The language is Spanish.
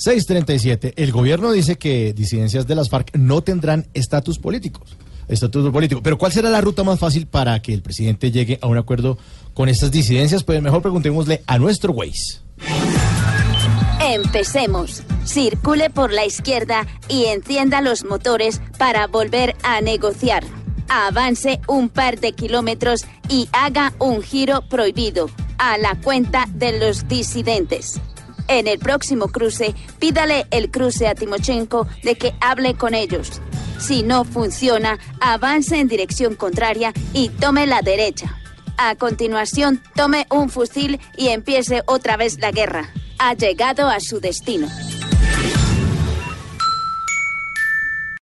637. El gobierno dice que disidencias de las FARC no tendrán estatus políticos. Estatus político. Pero ¿cuál será la ruta más fácil para que el presidente llegue a un acuerdo con estas disidencias? Pues mejor preguntémosle a nuestro Waze. Empecemos. Circule por la izquierda y encienda los motores para volver a negociar. Avance un par de kilómetros y haga un giro prohibido a la cuenta de los disidentes. En el próximo cruce, pídale el cruce a Timochenko de que hable con ellos. Si no funciona, avance en dirección contraria y tome la derecha. A continuación, tome un fusil y empiece otra vez la guerra. Ha llegado a su destino.